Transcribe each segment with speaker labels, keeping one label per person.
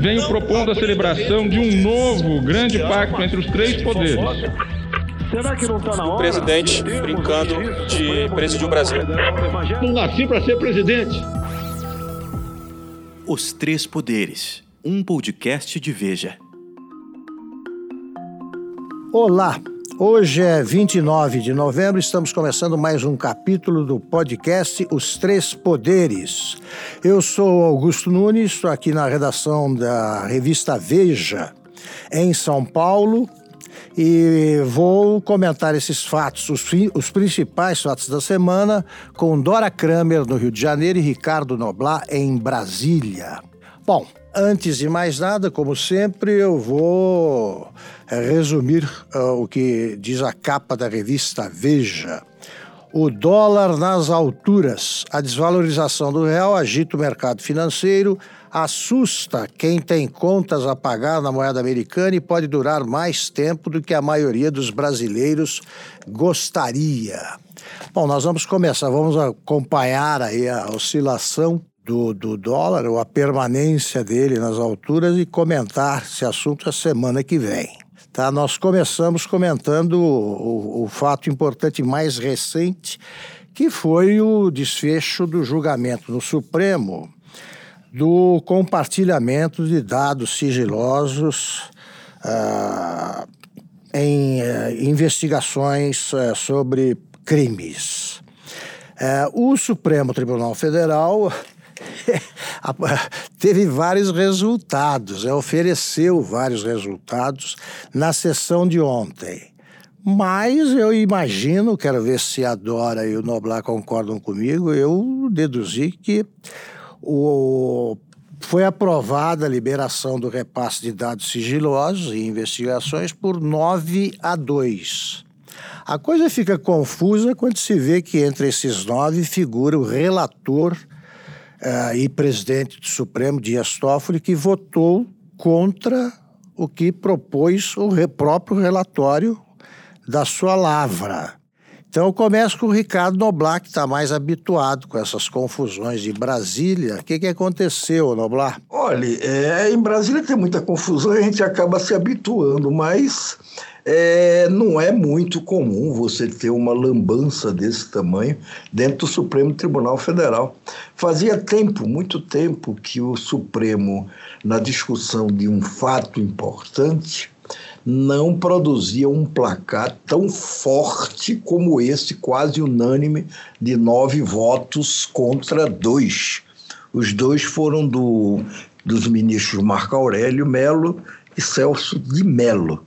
Speaker 1: venho propondo a celebração de um novo grande pacto entre os três poderes.
Speaker 2: Será que não está na hora?
Speaker 3: O presidente brincando de presidir o Brasil.
Speaker 4: Não nasci para ser presidente.
Speaker 5: Os Três Poderes, um podcast de Veja.
Speaker 6: Olá, hoje é 29 de novembro, estamos começando mais um capítulo do podcast Os Três Poderes. Eu sou Augusto Nunes, estou aqui na redação da revista Veja, em São Paulo, e vou comentar esses fatos, os, os, principais fatos da semana, com Dora Kramer no Rio de Janeiro e Ricardo Noblar em Brasília. Bom, antes de mais nada, como sempre, eu vou resumir uh, o que diz a capa da revista Veja. O dólar nas alturas. A desvalorização do real agita o mercado financeiro, assusta quem tem contas a pagar na moeda americana e pode durar mais tempo do que a maioria dos brasileiros gostaria. Bom, nós vamos começar, vamos acompanhar aí a oscilação do, do dólar, ou a permanência dele nas alturas e comentar esse assunto a semana que vem. Tá? Nós começamos comentando o, o, o fato importante mais recente, que foi o desfecho do julgamento no Supremo do compartilhamento de dados sigilosos uh, em uh, investigações uh, sobre crimes. o Supremo Tribunal Federal teve vários resultados, é, ofereceu vários resultados na sessão de ontem. Mas eu imagino, quero ver se a Dora e o Noblar concordam comigo, eu deduzi que o, foi aprovada a liberação do repasse de dados sigilosos e investigações por 9 a 2. A coisa fica confusa quando se vê que entre esses nove figura o relator uh, e presidente do Supremo, Dias Toffoli, que votou contra o que propôs o próprio relatório da sua lavra. Então eu começo com o Ricardo Noblar, que está mais habituado com essas confusões de Brasília. O que, que aconteceu, Noblar?
Speaker 7: Olha, é, em Brasília tem muita confusão a gente acaba se habituando, mas é, não é muito comum você ter uma lambança desse tamanho dentro do Supremo Tribunal Federal. Fazia tempo, muito tempo, que o Supremo, na discussão de um fato importante, não produzia um placar tão forte como esse, quase unânime, de nove votos contra dois. Os dois foram do, dos ministros Marco Aurélio Melo e Celso de Mello.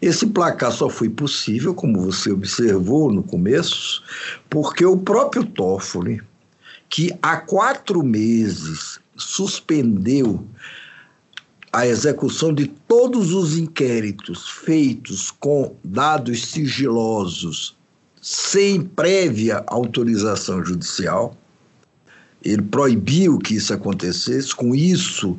Speaker 7: Esse placar só foi possível, como você observou no começo, porque o próprio Toffoli, que há quatro meses suspendeu a execução de todos os inquéritos feitos com dados sigilosos sem prévia autorização judicial. Ele proibiu que isso acontecesse. Com isso,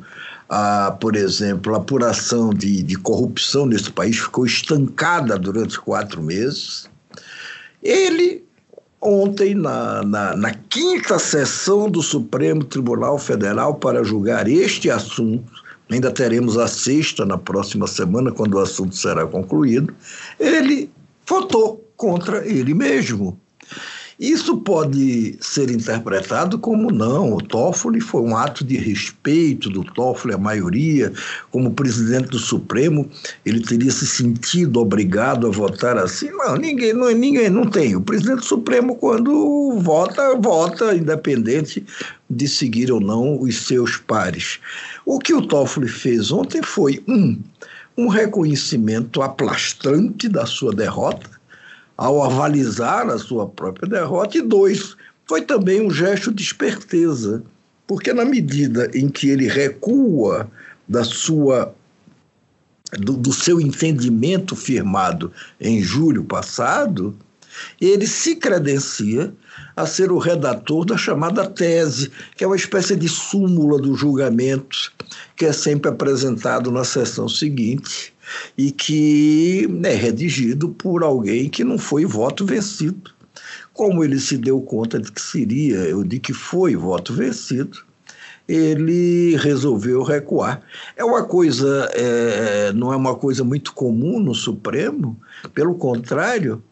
Speaker 7: por exemplo, a apuração de, de corrupção nesse país ficou estancada durante quatro meses. Ele, ontem, na, na, na quinta sessão do Supremo Tribunal Federal para julgar este assunto, ainda teremos a sexta na próxima semana, quando o assunto será concluído, ele votou contra ele mesmo. Isso pode ser interpretado como não. O Toffoli foi um ato de respeito do Toffoli à maioria. Como presidente do Supremo, ele teria se sentido obrigado a votar assim? Não, ninguém não, ninguém não tem. O presidente do Supremo, quando vota, vota independente de seguir ou não os seus pares. O que o Toffoli fez ontem foi um um reconhecimento aplastrante da sua derrota ao avalizar a sua própria derrota, e dois, foi também um gesto de esperteza, porque na medida em que ele recua da sua do, do seu entendimento firmado em julho passado, ele se credencia a ser o redator da chamada tese, que é uma espécie de súmula do julgamento que é sempre apresentado na sessão seguinte e que é redigido por alguém que não foi voto vencido. Como ele se deu conta de que seria, de que foi voto vencido, ele resolveu recuar. É uma coisa, é, não é uma coisa muito comum no Supremo, pelo contrário,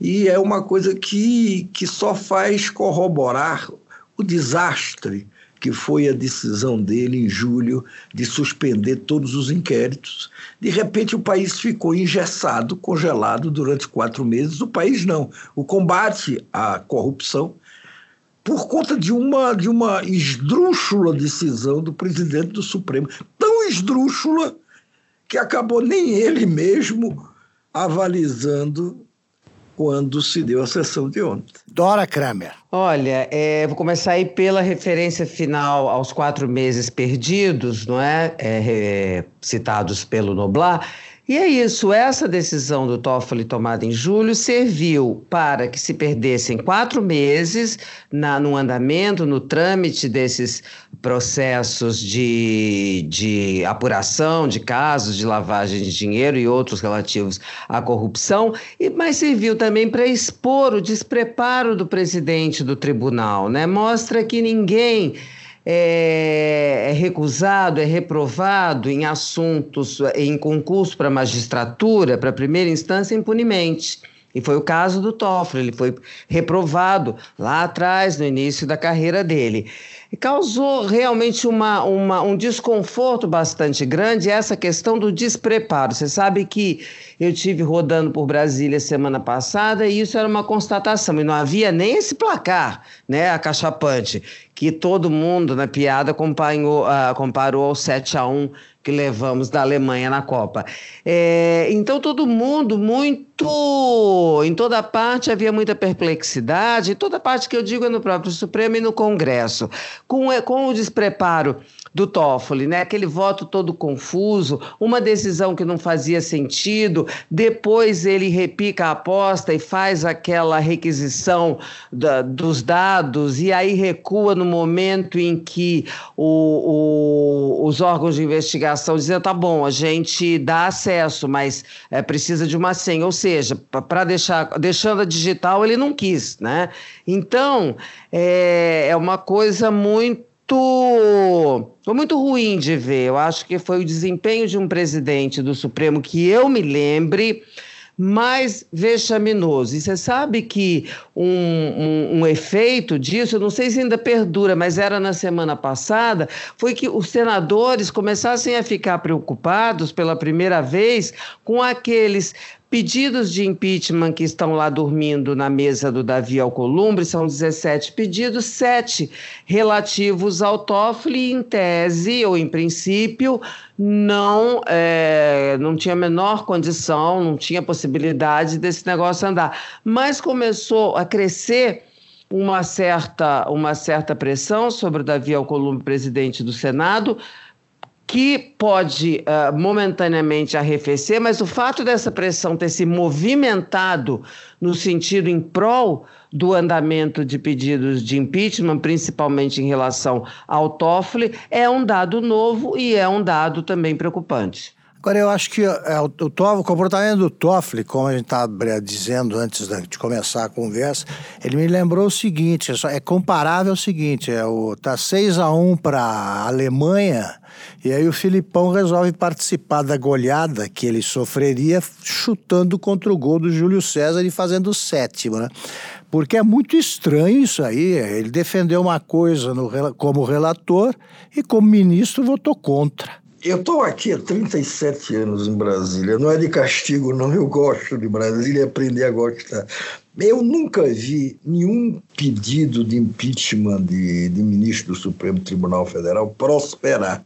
Speaker 7: e é uma coisa que, que só faz corroborar o desastre que foi a decisão dele em julho de suspender todos os inquéritos. De repente, o país ficou engessado, congelado durante quatro meses. O país não. O combate à corrupção por conta de uma, de uma esdrúxula decisão do presidente do Supremo. Tão esdrúxula que acabou nem ele mesmo avalizando quando se deu a sessão de ontem.
Speaker 6: Dora Kramer.
Speaker 8: Olha, é, vou começar aí pela referência final aos quatro meses perdidos, não é? é, é citados pelo Noblar. E é isso, essa decisão do Toffoli tomada em julho serviu para que se perdessem quatro meses na, no andamento, no trâmite desses processos de, de apuração de casos de lavagem de dinheiro e outros relativos à corrupção, e, mas serviu também para expor o despreparo do presidente do tribunal, né? Mostra que ninguém é, é recusado, é reprovado em assuntos, em concurso para magistratura, para primeira instância, impunemente. E foi o caso do Toffoli, ele foi reprovado lá atrás, no início da carreira dele. E causou realmente uma, uma, um desconforto bastante grande essa questão do despreparo. Você sabe que eu tive rodando por Brasília semana passada e isso era uma constatação. E não havia nem esse placar, né, acachapante, que todo mundo na piada acompanhou, uh, comparou ao 7 a 1 que levamos da Alemanha na Copa. É, então, todo mundo muito. Em toda parte havia muita perplexidade, em toda parte que eu digo é no próprio Supremo e no Congresso. Com, é, com o despreparo do Toffoli, né? Aquele voto todo confuso, uma decisão que não fazia sentido, depois ele repica a aposta e faz aquela requisição da, dos dados e aí recua no momento em que o, o, os órgãos de investigação dizem, tá bom, a gente dá acesso, mas é, precisa de uma senha, ou seja, para deixar, deixando a digital ele não quis, né? Então, é, é uma coisa muito muito, foi muito ruim de ver. Eu acho que foi o desempenho de um presidente do Supremo que eu me lembre mais vexaminoso. E você sabe que um, um, um, efeito disso, eu não sei se ainda perdura, mas era na semana passada, foi que os senadores começassem a ficar preocupados pela primeira vez com aqueles Pedidos de impeachment que estão lá dormindo na mesa do Davi Alcolumbre são 17 pedidos, sete relativos ao Toffoli, em tese ou em princípio, não, é, não tinha a menor condição, não tinha possibilidade desse negócio andar. Mas começou a crescer uma certa, uma certa pressão sobre o Davi Alcolumbre, presidente do Senado, que pode uh, momentaneamente arrefecer, mas o fato dessa pressão ter se movimentado no sentido em prol do andamento de pedidos de impeachment, principalmente em relação ao Toffoli, é um dado novo e é um dado também preocupante.
Speaker 6: Agora, eu acho que é, o, o, comportamento do Toffoli, como a gente estava dizendo antes de começar a conversa, ele me lembrou o seguinte: é, é comparável ao seguinte: é o, tá 6 a 1 para a Alemanha, e aí o Filipão resolve participar da goleada que ele sofreria chutando contra o gol do Júlio César e fazendo o sétimo, né? Porque é muito estranho isso aí. Ele defendeu uma coisa no, como relator e, como ministro, votou contra.
Speaker 7: Eu estou aqui há 37 anos em Brasília. Não é de castigo, não. Eu gosto de Brasília e aprender a gostar. Eu nunca vi nenhum pedido de impeachment de, de ministro do Supremo Tribunal Federal prosperar.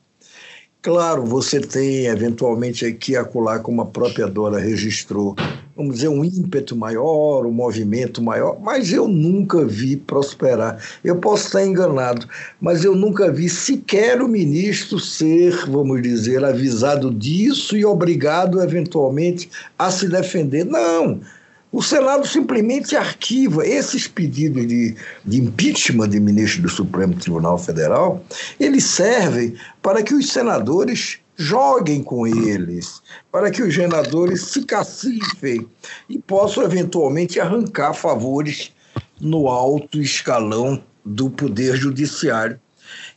Speaker 7: Claro, você tem eventualmente aqui e acolá, como a própria Dora registrou, vamos dizer, um ímpeto maior, um movimento maior, mas eu nunca vi prosperar. Eu posso estar enganado, mas eu nunca vi sequer o ministro ser, vamos dizer, avisado disso e obrigado, eventualmente, a se defender. Não! O Senado simplesmente arquiva esses pedidos de, de impeachment de ministro do Supremo Tribunal Federal, eles servem para que os senadores joguem com eles, para que os senadores se cacifem e possam eventualmente arrancar favores no alto escalão do Poder Judiciário.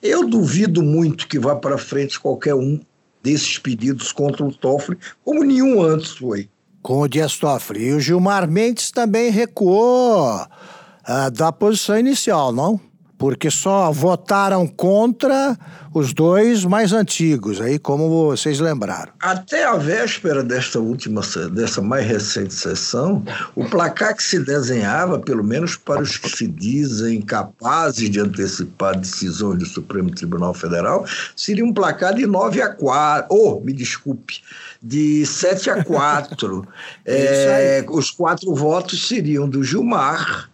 Speaker 7: Eu duvido muito que vá para frente qualquer um desses pedidos contra o Toffoli, como nenhum antes foi.
Speaker 6: Com o Dias Toffoli. E o Gilmar Mendes também recuou uh, da posição inicial, não? Porque só votaram contra os dois mais antigos, aí como vocês lembraram.
Speaker 7: Até a véspera desta última, dessa mais recente sessão, o placar que se desenhava, pelo menos para os que se dizem capazes de antecipar decisões do Supremo Tribunal Federal, seria um placar de 9 a 4, ou, oh, me desculpe, de 7 a 4. é, os quatro votos seriam do Gilmar,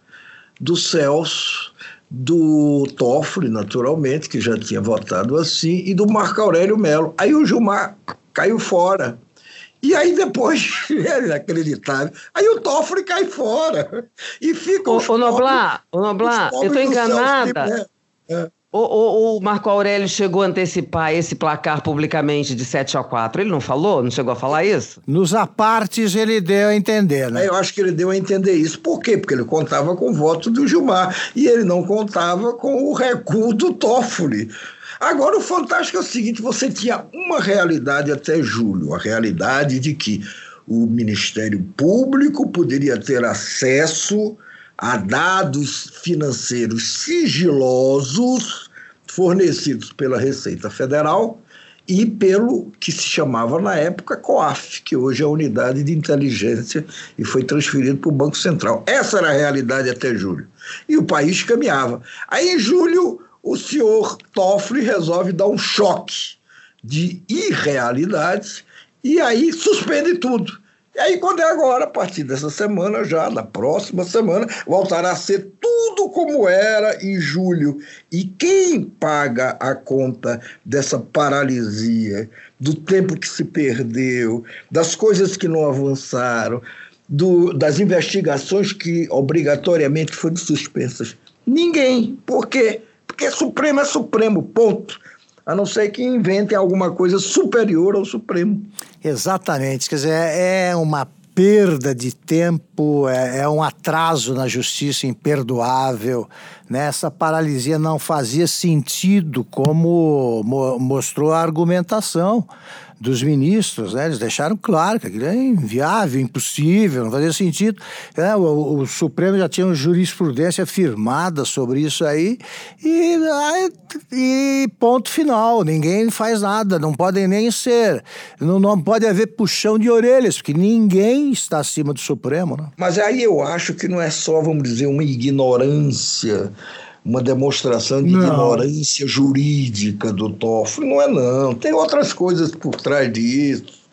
Speaker 7: do Celso, do Toffoli, naturalmente, que já tinha votado assim, e do Marco Aurélio Melo. Aí o Gilmar caiu fora. E aí depois, é inacreditável, aí o Toffoli cai fora. E fica
Speaker 8: o, Noblar, o Noblar, eu estou enganada. Celso, é. O, o, o, Marco Aurélio chegou a antecipar esse placar publicamente de 7 a 4. Ele não falou? Não chegou a falar isso?
Speaker 6: Nos apartes ele deu a entender, né?
Speaker 7: É, eu acho que ele deu a entender isso. Por quê? Porque ele contava com o voto do Gilmar e ele não contava com o recuo do Toffoli. Agora, o fantástico é o seguinte: você tinha uma realidade até julho, a realidade de que o Ministério Público poderia ter acesso a dados financeiros sigilosos fornecidos pela Receita Federal e pelo que se chamava na época COAF, que hoje é a Unidade de Inteligência e foi transferido para o Banco Central. Essa era a realidade até julho. E o país caminhava. Aí, em julho, o senhor Toffoli resolve dar um choque de irrealidade e aí suspende tudo. E aí, quando é agora, a partir dessa semana, já na próxima semana, voltará a ser tudo como era em julho. E quem paga a conta dessa paralisia, do tempo que se perdeu, das coisas que não avançaram, do, das investigações que obrigatoriamente foram suspensas? Ninguém. Por quê? Porque Supremo é Supremo, ponto a não ser que inventem alguma coisa superior ao Supremo.
Speaker 6: Exatamente, quer dizer, é uma perda de tempo, é, é, um atraso na justiça imperdoável. Né? Essa paralisia não fazia sentido, como mo mostrou a argumentação dos ministros, né? Eles deixaram claro que aquilo é inviável, impossível, não fazia sentido. É, o, o, Supremo já tinha uma jurisprudência firmada sobre isso aí e, e ponto final. Ninguém faz nada, não podem nem ser, não, não pode haver puxão de orelhas, porque ninguém está acima do Supremo. Né?
Speaker 7: Mas aí eu acho que não é só, vamos dizer, uma ignorância uma demonstração de não. ignorância jurídica do Toffoli. Não é, não. Tem outras coisas por trás disso.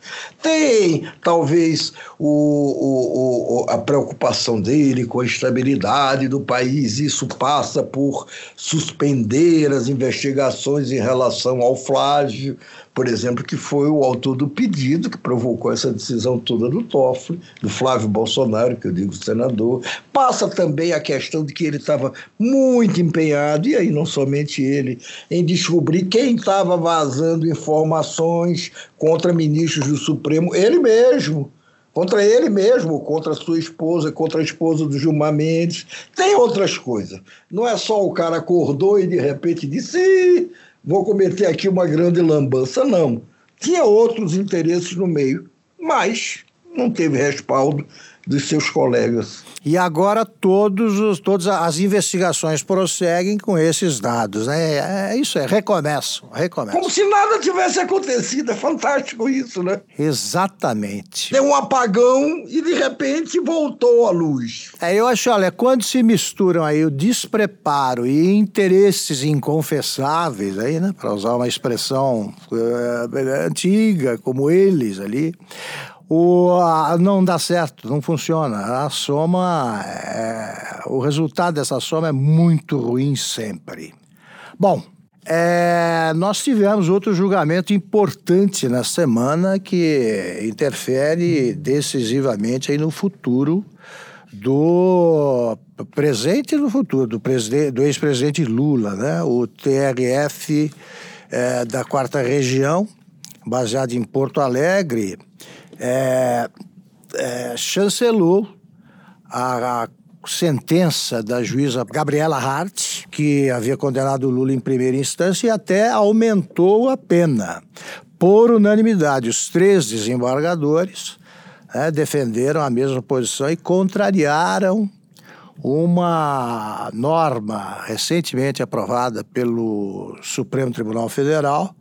Speaker 7: Tem, talvez, o, o, o, a preocupação dele com a estabilidade do país. Isso passa por suspender as investigações em relação ao flágio por exemplo, que foi o autor do pedido que provocou essa decisão toda do Toffoli, do Flávio Bolsonaro, que eu digo senador. Passa também a questão de que ele estava muito empenhado, e aí não somente ele, em descobrir quem estava vazando informações contra ministros do Supremo, ele mesmo contra ele mesmo, contra sua esposa, contra a esposa do Gilmar Mendes. Tem outras coisas. Não é só o cara acordou e de repente disse: vou cometer aqui uma grande lambança. Não. Tinha outros interesses no meio, mas não teve respaldo dos seus colegas.
Speaker 6: E agora todos os, todas as investigações prosseguem com esses dados. Né? É, isso, é recomeço, recomeço.
Speaker 7: Como se nada tivesse acontecido. É fantástico isso, né?
Speaker 6: Exatamente.
Speaker 7: Deu um apagão e de repente voltou a luz.
Speaker 6: É, eu acho, olha, quando se misturam aí o despreparo e interesses inconfessáveis, aí, né, para usar uma expressão uh, antiga como eles ali, o, não dá certo, não funciona. A soma, é, o resultado dessa soma é muito ruim sempre. Bom, é, nós tivemos outro julgamento importante na semana que interfere decisivamente aí no futuro do presente e no futuro do, do ex-presidente Lula, né? O TRF é, da quarta região, baseado em Porto Alegre, é, é, chancelou a, a, sentença da juíza Gabriela Hart, que havia condenado o Lula em primeira instância e até aumentou a pena. Por unanimidade, os três desembargadores né, defenderam a mesma posição e contrariaram uma norma recentemente aprovada pelo Supremo Tribunal Federal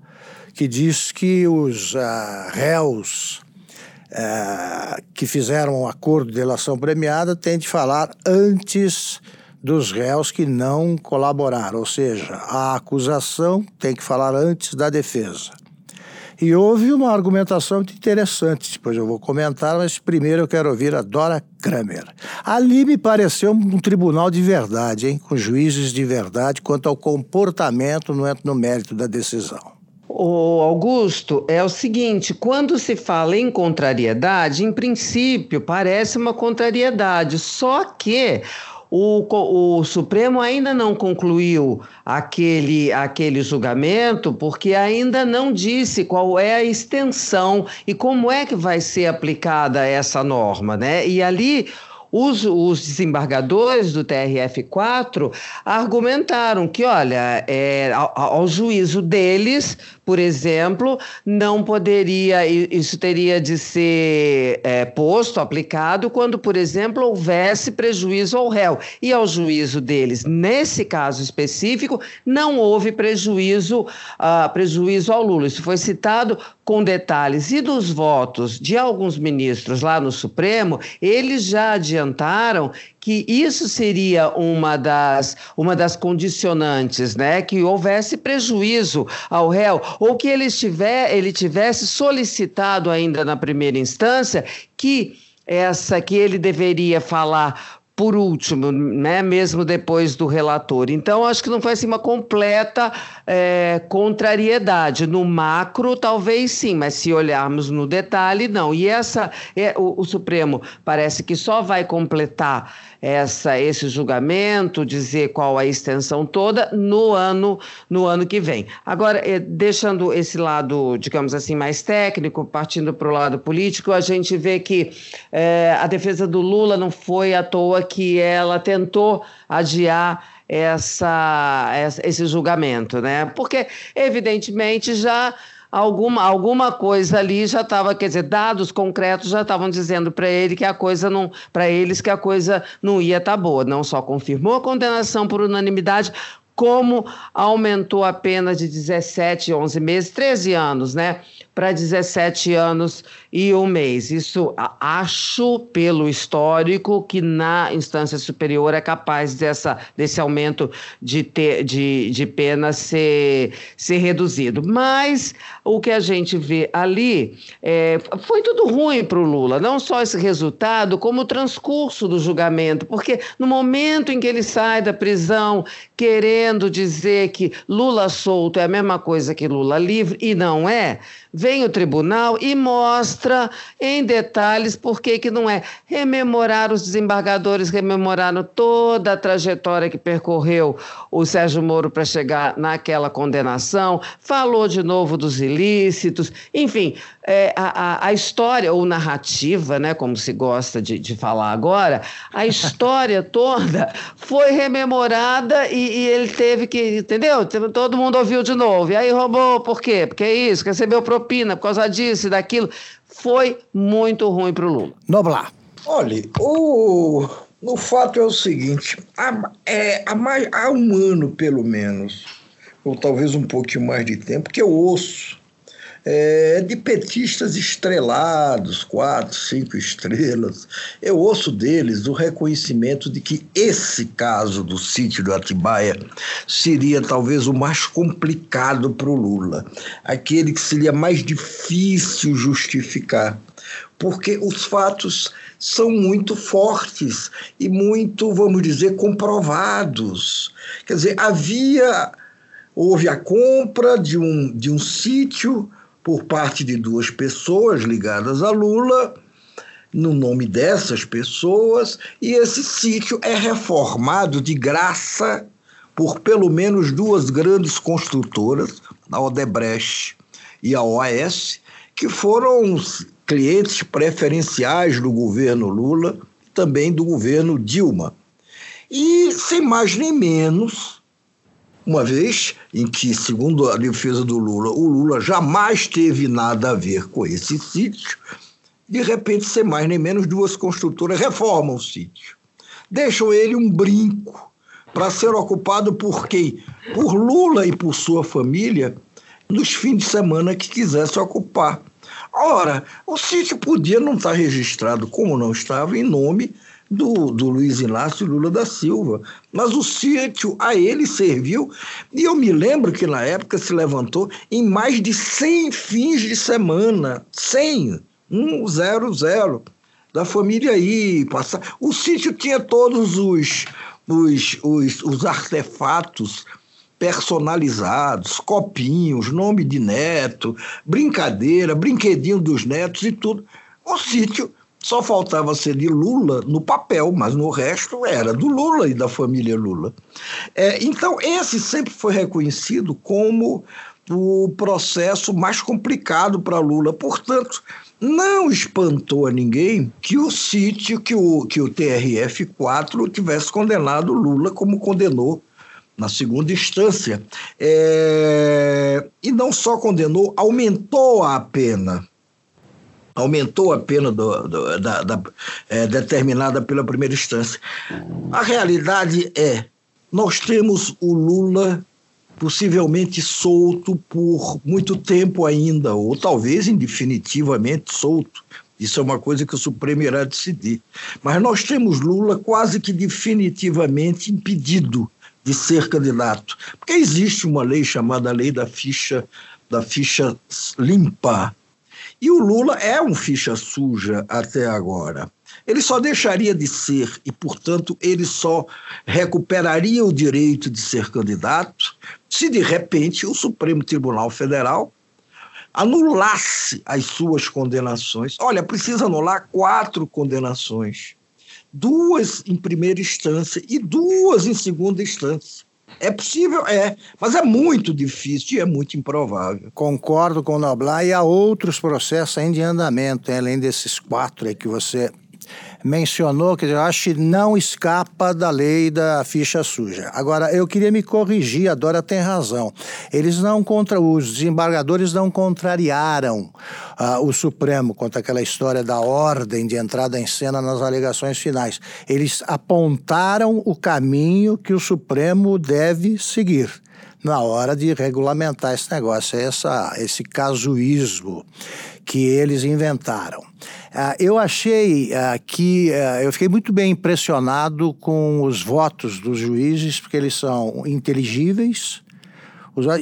Speaker 6: que diz que os uh, réus uh, que fizeram um acordo de delação premiada têm de falar antes dos réus que não colaboraram, ou seja, a acusação tem que falar antes da defesa. E houve uma argumentação muito interessante, depois eu vou comentar, mas primeiro eu quero ouvir a Dora Kramer. Ali me pareceu um tribunal de verdade, hein? com juízes de verdade quanto ao comportamento, não entra no mérito da decisão.
Speaker 8: O Augusto, é o seguinte: quando se fala em contrariedade, em princípio parece uma contrariedade, só que o, o Supremo ainda não concluiu aquele, aquele julgamento, porque ainda não disse qual é a extensão e como é que vai ser aplicada essa norma, né? E ali os, os, desembargadores do TRF4 argumentaram que, olha, é, ao, ao, juízo deles, por exemplo, não poderia, isso teria de ser é, posto, aplicado, quando, por exemplo, houvesse prejuízo ao réu. E ao juízo deles, nesse caso específico, não houve prejuízo, uh, prejuízo ao Lula. Isso foi citado com detalhes. E dos votos de alguns ministros lá no Supremo, eles já adiantaram que isso seria uma das, uma das condicionantes, né? Que houvesse prejuízo ao réu, ou que ele, estiver, ele tivesse solicitado ainda na primeira instância que essa que ele deveria falar por último, né, mesmo depois do relator. Então, acho que não foi assim uma completa é, contrariedade. No macro, talvez sim, mas se olharmos no detalhe, não. E essa, é, o, o Supremo parece que só vai completar essa, esse julgamento, dizer qual a extensão toda no ano, no ano que vem. Agora, eh, deixando esse lado, digamos assim, mais técnico, partindo para o lado político, a gente vê que eh, a defesa do Lula não foi à toa que ela tentou adiar essa, esse julgamento, né? Porque, evidentemente, já alguma, alguma coisa ali já estava, quer dizer, dados concretos já estavam dizendo para ele que a coisa não, para eles que a coisa não ia estar tá boa. Não só confirmou a condenação por unanimidade, como aumentou a pena de 17, 11 meses, 13 anos, né? Para 17 anos e um mês. Isso acho, pelo histórico, que na instância superior é capaz dessa, desse aumento de, ter, de, de pena ser, ser reduzido. Mas o que a gente vê ali é, foi tudo ruim para o Lula, não só esse resultado, como o transcurso do julgamento, porque no momento em que ele sai da prisão querendo dizer que Lula solto é a mesma coisa que Lula livre, e não é, vem o tribunal e mostra em detalhes por que, que não é. Rememorar os desembargadores, rememoraram toda a trajetória que percorreu o Sérgio Moro para chegar naquela condenação, falou de novo dos ilícitos, enfim, é, a, a, história, ou narrativa, né, como se gosta de, de falar agora, a história toda foi rememorada e, e, ele teve que, entendeu? Todo mundo ouviu de novo. E aí roubou, por quê? Porque é isso, recebeu propina por causa disso e daquilo. Foi muito ruim para o Lula.
Speaker 6: Noblar.
Speaker 7: Olha, o, o fato é o seguinte: há, é, há, mais, há um ano, pelo menos, ou talvez um pouquinho mais de tempo, que eu ouço é, de petistas estrelados, quatro, cinco estrelas. Eu ouço deles o reconhecimento de que esse caso do sítio do Atibaia seria talvez o mais complicado para o Lula, aquele que seria mais difícil justificar, porque os fatos são muito fortes e muito, vamos dizer, comprovados. Quer dizer, havia houve a compra de um, de um sítio por parte de duas pessoas ligadas a Lula, no nome dessas pessoas, e esse sítio é reformado de graça por pelo menos duas grandes construtoras, a Odebrecht e a OAS, que foram clientes preferenciais do governo Lula, também do governo Dilma. E, sem mais nem menos, uma vez em que, segundo a defesa do Lula, o Lula jamais teve nada a ver com esse sítio, de repente, sem mais nem menos, duas construtoras reformam o sítio. Deixam ele um brinco para ser ocupado por quem? Por Lula e por sua família nos fins de semana que quisesse ocupar. Ora, o sítio podia não estar registrado, como não estava, em nome do, do Luiz Inácio Lula da Silva. Mas o sítio a ele serviu, e eu me lembro que na época se levantou em mais de 100 fins de semana. 100, 100, da família aí. Passar. O sítio tinha todos os, os, os, os artefatos personalizados, copinhos, nome de neto, brincadeira, brinquedinho dos netos e tudo. O sítio só faltava ser de Lula no papel, mas no resto era do Lula e da família Lula. É, então, esse sempre foi reconhecido como o processo mais complicado para Lula. Portanto, não espantou a ninguém que o sítio, que o, que o TRF-4 tivesse condenado Lula como condenou na segunda instância. É, e não só condenou, aumentou a pena aumentou a pena do, do, da, da é, determinada pela primeira instância. A realidade é, nós temos o Lula possivelmente solto por muito tempo ainda, ou talvez indefinitivamente solto. Isso é uma coisa que o Supremo irá decidir. Mas nós temos Lula quase que definitivamente impedido de ser candidato, porque existe uma lei chamada lei da ficha da ficha limpa, e o Lula é um ficha suja até agora. Ele só deixaria de ser e, portanto, ele só recuperaria o direito de ser candidato se, de repente, o Supremo Tribunal Federal anulasse as suas condenações. Olha, precisa anular quatro condenações: duas em primeira instância e duas em segunda instância. É possível? É, mas é muito difícil e é muito improvável.
Speaker 6: Concordo com o Noblar e há outros processos ainda em andamento, além desses quatro aí que você mencionou, que eu acho que não escapa da lei da ficha suja. Agora, eu queria me corrigir, a Dora tem razão. Eles não contra os desembargadores não contrariaram uh, o Supremo contra aquela história da ordem de entrada em cena nas alegações finais. Eles apontaram o caminho que o Supremo deve seguir na hora de regulamentar esse negócio, essa, esse casuísmo que eles inventaram. Uh, eu achei uh, que uh, eu fiquei muito bem impressionado com os votos dos juízes, porque eles são inteligíveis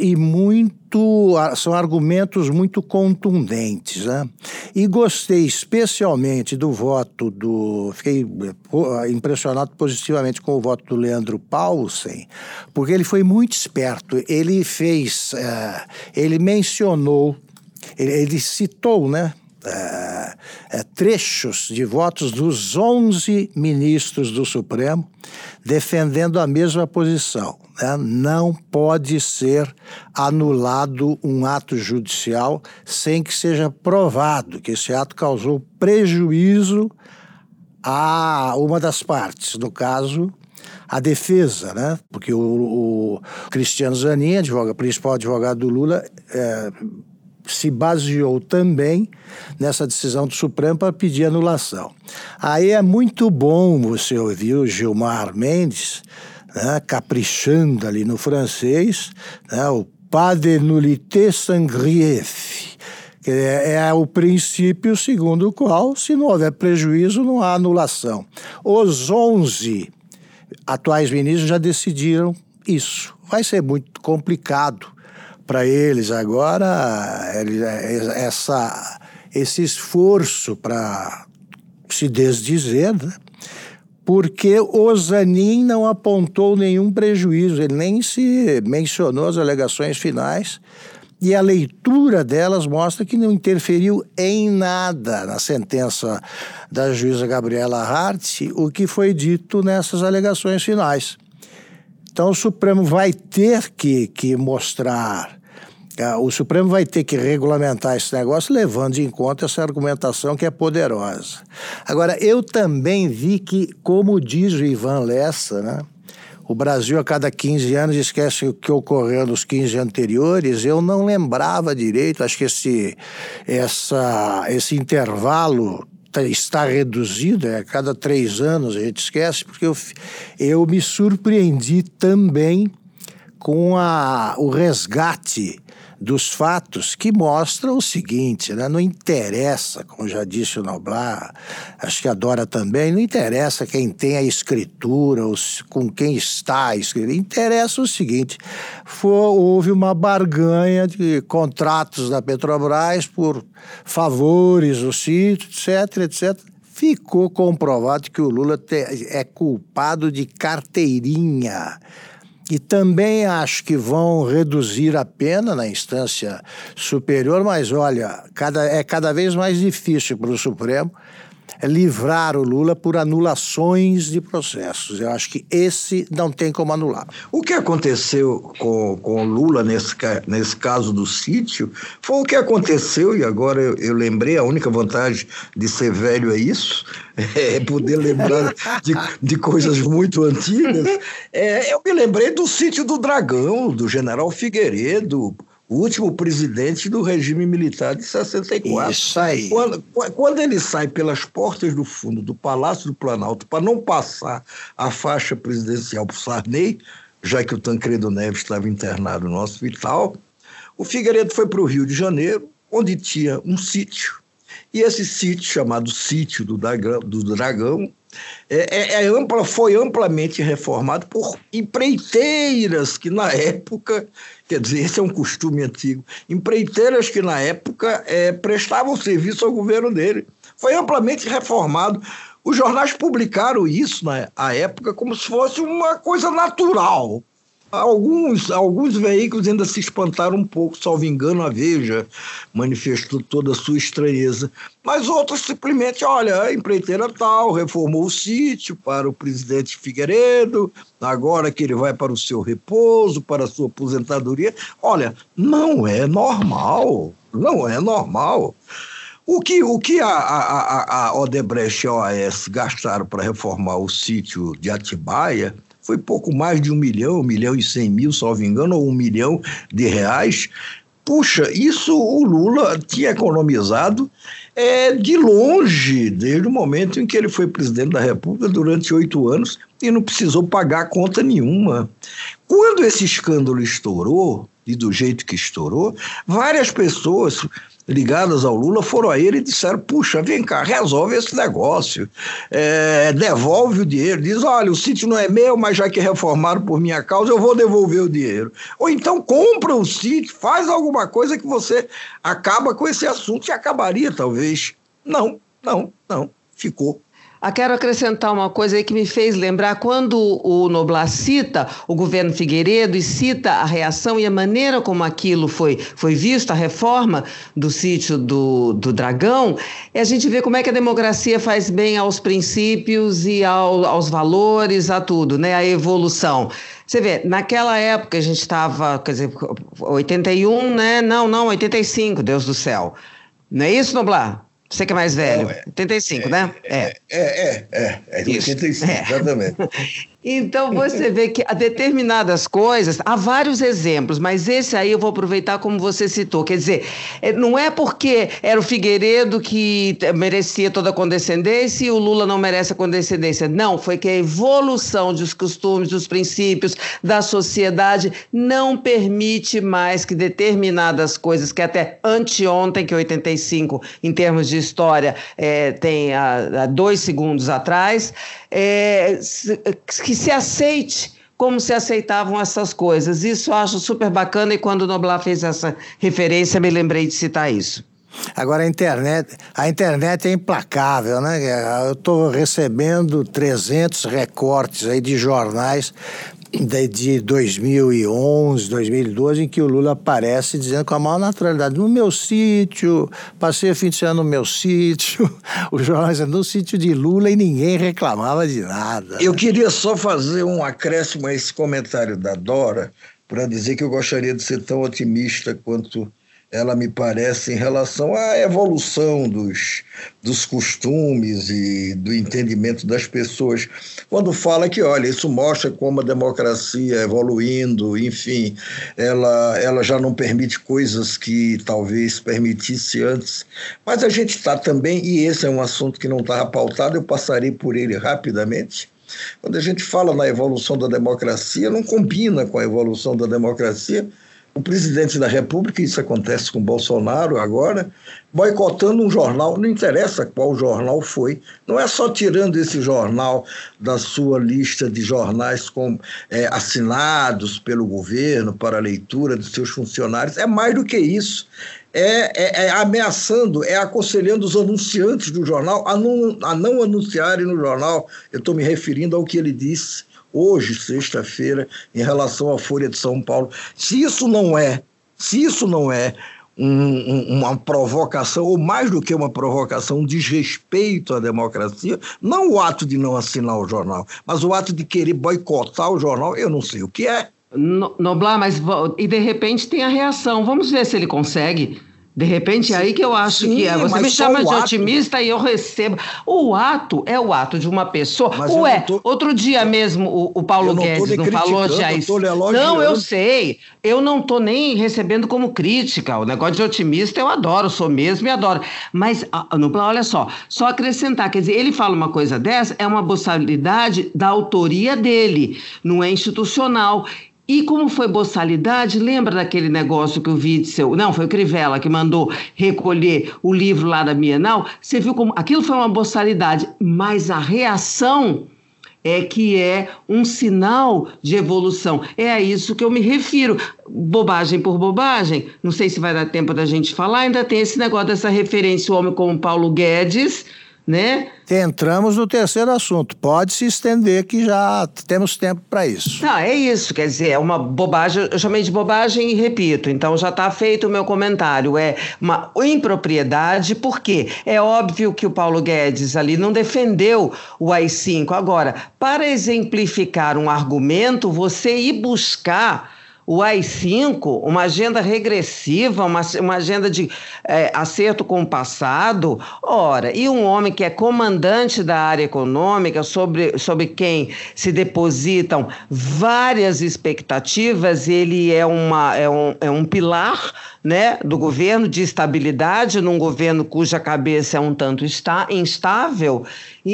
Speaker 6: e muito são argumentos muito contundentes, né? E gostei especialmente do voto do, fiquei impressionado positivamente com o voto do Leandro Paulsen, porque ele foi muito esperto. Ele fez, ele mencionou ele, ele citou, né? É, trechos de votos dos 11 ministros do Supremo defendendo a mesma posição. Né? Não pode ser anulado um ato judicial sem que seja provado que esse ato causou prejuízo a uma das partes, no caso, a defesa, né? Porque o, o Cristiano Zanin, advogado, principal advogado do Lula, é, se baseou também nessa decisão do Supremo para pedir anulação. Aí é muito bom você ouvir o Gilmar Mendes né, caprichando ali no francês, né, o pas de nullité sans que é, é o princípio segundo o qual, se não houver prejuízo, não há anulação. Os 11 atuais ministros já decidiram isso. Vai ser muito complicado para eles agora essa, esse esforço para se desdizer, né? porque o Zanin não apontou nenhum prejuízo, ele nem se mencionou as alegações finais, e a leitura delas mostra que não interferiu em nada na sentença da juíza Gabriela Hart o que foi dito nessas alegações finais. Então o Supremo vai ter que, que mostrar o Supremo vai ter que regulamentar esse negócio levando em conta essa argumentação que é poderosa. Agora, eu também vi que, como diz o Ivan Lessa, né, O Brasil, a cada 15 anos, esquece o que ocorreu nos 15 anteriores. Eu não lembrava direito, acho que esse, essa, esse intervalo tá, está reduzido, é a cada três anos a gente esquece, porque eu, eu me surpreendi também com a, o resgate dos fatos que mostram o seguinte, né? não interessa, como já disse o Noblar, acho que a Dora também, não interessa quem tem a escritura, os, com quem está escrito, interessa o seguinte, foi, houve uma barganha de contratos da Petrobras por favores do sítio, etc, etc, ficou comprovado que o Lula te, é culpado de carteirinha, e também acho que vão reduzir a pena na instância superior, mas olha, cada, é cada vez mais difícil para o Supremo livrar o Lula por anulações de processos. Eu acho que esse não tem como anular.
Speaker 7: O que aconteceu com, com o Lula nesse, nesse caso do sítio foi o que aconteceu, e agora eu, eu lembrei, a única vantagem de ser velho é isso, é poder lembrar de, de coisas muito antigas. É, eu me lembrei do sítio do Dragão, do general Figueiredo, o último presidente do regime militar de 64.
Speaker 6: Isso aí.
Speaker 7: Quando, quando ele sai pelas portas do fundo do Palácio do Planalto para não passar a faixa presidencial para o Sarney, já que o Tancredo Neves estava internado no hospital, o Figueiredo foi para o Rio de Janeiro, onde tinha um sítio, e esse sítio, chamado Sítio do Dragão, do Dragão é, é, é, ampla, foi amplamente reformado por empreiteiras que na época, quer dizer, esse é um costume antigo, empreiteiras que na época é, prestavam serviço ao governo dele. Foi amplamente reformado. Os jornais publicaram isso na época como se fosse uma coisa natural. Alguns, alguns veículos ainda se espantaram um pouco, salvo engano, a Veja manifestou toda a sua estranheza. Mas outros simplesmente, olha, a empreiteira tal reformou o sítio para o presidente Figueiredo, agora que ele vai para o seu repouso, para a sua aposentadoria. Olha, não é normal, não é normal. O que, o que a, a, a Odebrecht e a OAS gastaram para reformar o sítio de Atibaia foi pouco mais de um milhão, um milhão e cem mil, salvo engano, ou um milhão de reais. Puxa, isso o Lula tinha economizado é, de longe, desde o momento em que ele foi presidente da República durante oito anos e não precisou pagar conta nenhuma. Quando esse escândalo estourou, e do jeito que estourou, várias pessoas ligadas ao Lula foram a ele e disseram: puxa, vem cá, resolve esse negócio, é, devolve o dinheiro. Diz: olha, o sítio não é meu, mas já que reformaram por minha causa, eu vou devolver o dinheiro. Ou então compra o sítio, faz alguma coisa que você acaba com esse assunto e acabaria, talvez. Não, não, não, ficou.
Speaker 8: Ah, quero acrescentar uma coisa aí que me fez lembrar quando o Noblar cita o governo Figueiredo e cita a reação e a maneira como aquilo foi, foi visto, a reforma do sítio do, do Dragão, e a gente vê como é que a democracia faz bem aos princípios e ao, aos valores, a tudo, né? A evolução. Você vê, naquela época a gente estava, quer dizer, 81, né? Não, não, 85, Deus do céu. Não é isso, Noblar? Você que é mais velho. É, 85,
Speaker 7: é,
Speaker 8: né?
Speaker 7: É, é, é, é, é, é 85, é. exatamente.
Speaker 8: Então você vê que a determinadas coisas, há vários exemplos, mas esse aí eu vou aproveitar como você citou. Quer dizer, é, não é porque era o Figueiredo que merecia toda a condescendência e o Lula não merece a condescendência. Não, foi que a evolução dos costumes, dos princípios da sociedade não permite mais que determinadas coisas, que até anteontem, que 85, em termos de história, é, tem há, há dois segundos atrás, é, que se aceite como se aceitavam essas coisas. Isso eu acho super bacana e quando o Noblar fez essa referência, me lembrei de citar isso.
Speaker 6: Agora a internet, a internet é implacável, né? Eu estou recebendo 300 recortes aí de jornais de 2011, 2012, em que o Lula aparece dizendo com a maior naturalidade: no meu sítio, passei o fim de semana no meu sítio, o jornal dizendo no sítio de Lula e ninguém reclamava de nada.
Speaker 7: Eu queria só fazer um acréscimo a esse comentário da Dora para dizer que eu gostaria de ser tão otimista quanto ela me parece em relação à evolução dos, dos costumes e do entendimento das pessoas. Quando fala que, olha, isso mostra como a democracia evoluindo, enfim, ela, ela já não permite coisas que talvez permitisse antes. Mas a gente está também, e esse é um assunto que não estava pautado, eu passarei por ele rapidamente. Quando a gente fala na evolução da democracia, não combina com a evolução da democracia o presidente da República, isso acontece com Bolsonaro agora, boicotando um jornal, não interessa qual jornal foi, não é só tirando esse jornal da sua lista de jornais com, é, assinados pelo governo para leitura dos seus funcionários, é mais do que isso. É, é, é, ameaçando, é aconselhando os anunciantes do jornal a não, a não anunciarem no jornal. Eu estou me referindo ao que ele disse hoje, sexta-feira, em relação à Folha de São Paulo. Se isso não é, se isso não é um, um, uma provocação, ou mais do que uma provocação, um desrespeito à democracia, não o ato de não assinar o jornal, mas o ato de querer boicotar o jornal, eu não sei o que é.
Speaker 8: Noblar, mas e de repente tem a reação. Vamos ver se ele consegue. De repente, é aí que eu acho Sim, que é. Você me chama de ato... otimista e eu recebo. O ato é o ato de uma pessoa. Mas Ué, tô... outro dia mesmo o, o Paulo não Guedes não falou já isso. Não, eu sei. Eu não estou nem recebendo como crítica. O negócio de otimista eu adoro, sou mesmo e adoro. Mas, olha só, só acrescentar, quer dizer, ele fala uma coisa dessa, é uma boçalidade da autoria dele, não é institucional. E como foi boçalidade, lembra daquele negócio que o Witzel, não, foi o Crivella que mandou recolher o livro lá da Bienal? Você viu como aquilo foi uma boçalidade, mas a reação é que é um sinal de evolução. É a isso que eu me refiro. Bobagem por bobagem, não sei se vai dar tempo da gente falar, ainda tem esse negócio dessa referência, o homem como Paulo Guedes, né?
Speaker 6: Entramos no terceiro assunto. Pode se estender que já temos tempo para isso.
Speaker 8: Não, é isso. Quer dizer, é uma bobagem. Eu chamei de bobagem e repito. Então já está feito o meu comentário. É uma impropriedade, porque é óbvio que o Paulo Guedes ali não defendeu o AI-5. Agora, para exemplificar um argumento, você ir buscar o AI-5, uma agenda regressiva, uma, uma agenda de é, acerto com o passado. Ora, e um homem que é comandante da área econômica, sobre, sobre quem se depositam várias expectativas, ele é, uma, é, um, é um pilar né, do governo de estabilidade, num governo cuja cabeça é um tanto está, instável,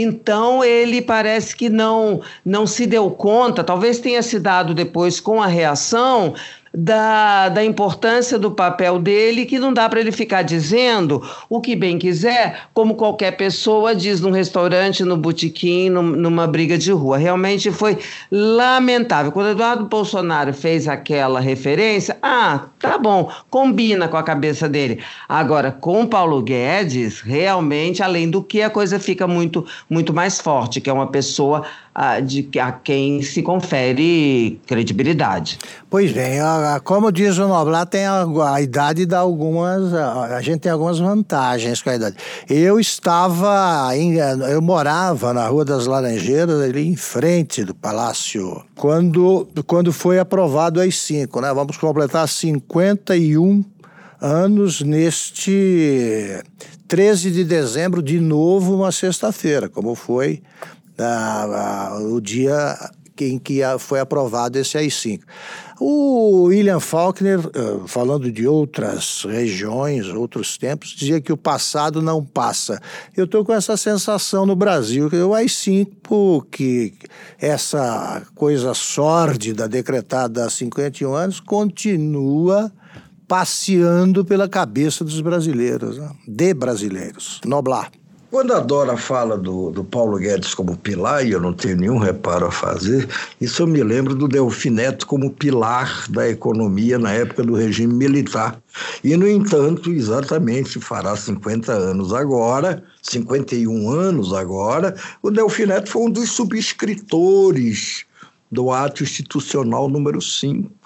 Speaker 8: então ele parece que não, não se deu conta, talvez tenha se dado depois com a reação da, da importância do papel dele, que não dá para ele ficar dizendo o que bem quiser, como qualquer pessoa diz num restaurante, no botequim, numa briga de rua. Realmente foi lamentável. Quando Eduardo Bolsonaro fez aquela referência, ah, tá bom, combina com a cabeça dele. Agora, com Paulo Guedes, realmente, além do que, a coisa fica muito, muito mais forte, que é uma pessoa a, de, a quem se confere credibilidade.
Speaker 6: Pois bem, a, a, como diz o Noblar, tem a, a idade dá algumas. A, gente tem algumas vantagens com a idade. Eu estava, em, eu morava na Rua das Laranjeiras, ali em frente do Palácio, quando, quando foi aprovado as cinco, né? Vamos completar 51 anos neste 13 de dezembro, de novo uma sexta-feira, como foi ah, o dia em que foi aprovado esse AI-5. O William Faulkner, ah, falando de outras regiões, outros tempos, dizia que o passado não passa. Eu estou com essa sensação no Brasil, que o AI-5, que essa coisa sórdida decretada há 51 anos, continua passeando pela cabeça dos brasileiros, né? de brasileiros. Noblar.
Speaker 7: Quando a Dora fala do, do Paulo Guedes como pilar, e eu não tenho nenhum reparo a fazer, isso eu me lembro do Delfineto como pilar da economia na época do regime militar. E, no entanto, exatamente fará 50 anos agora, 51 anos agora, o Delfineto foi um dos subscritores do ato institucional número 5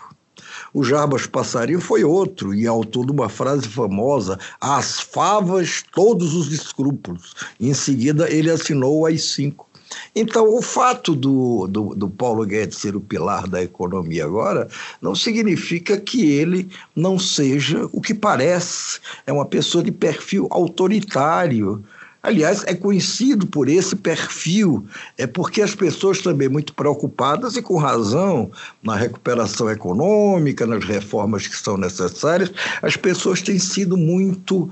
Speaker 7: o Jarbas Passarinho foi outro, e autor de uma frase famosa: As favas, todos os escrúpulos. Em seguida, ele assinou as cinco. Então, o fato do, do, do, Paulo Guedes ser o pilar da economia agora não significa que ele não seja o que parece. É uma pessoa de perfil autoritário. Aliás, é conhecido por esse perfil, é porque as pessoas também muito preocupadas e com razão na recuperação econômica, nas reformas que são necessárias, as pessoas têm sido muito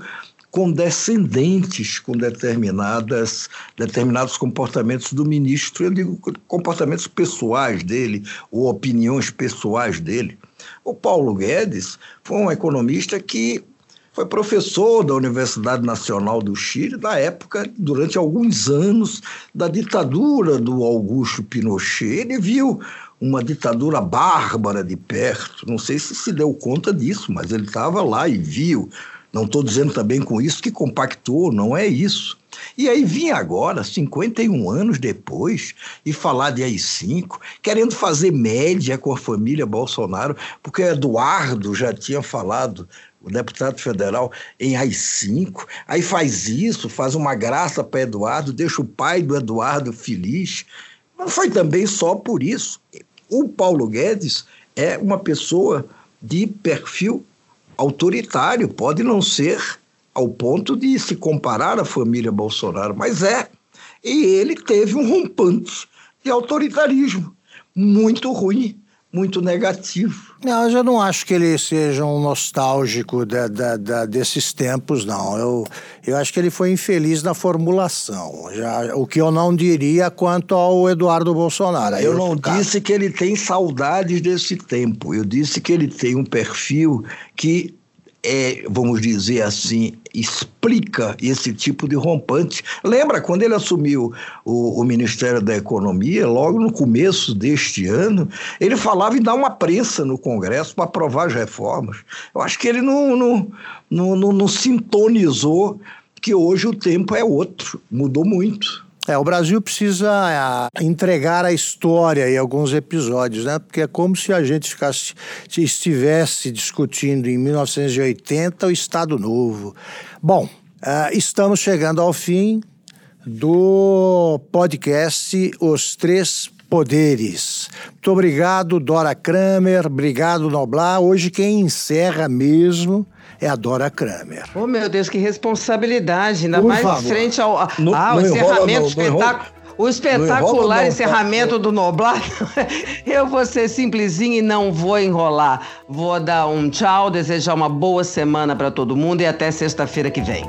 Speaker 7: condescendentes com determinadas, determinados comportamentos do ministro, eu digo comportamentos pessoais dele, ou opiniões pessoais dele. O Paulo Guedes foi um economista que foi professor da Universidade Nacional do Chile na época, durante alguns anos, da ditadura do Augusto Pinochet. Ele viu uma ditadura bárbara de perto. Não sei se se deu conta disso, mas ele estava lá e viu não estou dizendo também com isso que compactou, não é isso. E aí vinha agora, 51 anos depois, e falar de AI-5, querendo fazer média com a família Bolsonaro, porque Eduardo já tinha falado, o deputado federal, em AI-5, aí faz isso, faz uma graça para Eduardo, deixa o pai do Eduardo feliz. Não foi também só por isso. O Paulo Guedes é uma pessoa de perfil autoritário, pode não ser ao ponto de se comparar à família Bolsonaro, mas é. E ele teve um rompante de autoritarismo muito ruim, muito negativo.
Speaker 6: Não, eu já não acho que ele seja um nostálgico da, da, da, desses tempos, não. Eu, eu acho que ele foi infeliz na formulação. Já, o que eu não diria quanto ao Eduardo Bolsonaro.
Speaker 7: Eu não disse que ele tem saudades desse tempo. Eu disse que ele tem um perfil que é, vamos dizer assim, explica esse tipo de rompante. Lembra, quando ele assumiu o, o, Ministério da Economia, logo no começo deste ano, ele falava em dar uma prensa no Congresso para aprovar as reformas. Eu acho que ele não, não, não, não, não sintonizou que hoje o tempo é outro, mudou muito.
Speaker 6: É, o Brasil precisa é, entregar a história em alguns episódios, né? Porque é como se a gente ficasse, se estivesse discutindo em 1980 o Estado Novo. Bom, é, estamos chegando ao fim do podcast Os Três Poderes. Muito obrigado, Dora Kramer. Obrigado, Noblar. Hoje quem encerra mesmo é a Dora Kramer.
Speaker 8: Oh, meu Deus, que responsabilidade, ainda Por mais favor. frente ao no, ah, o encerramento espetáculo. O espetacular não, encerramento do Noblar. Eu vou ser simplesinho e não vou enrolar. Vou dar um tchau, desejar uma boa semana para todo mundo e até sexta-feira que vem.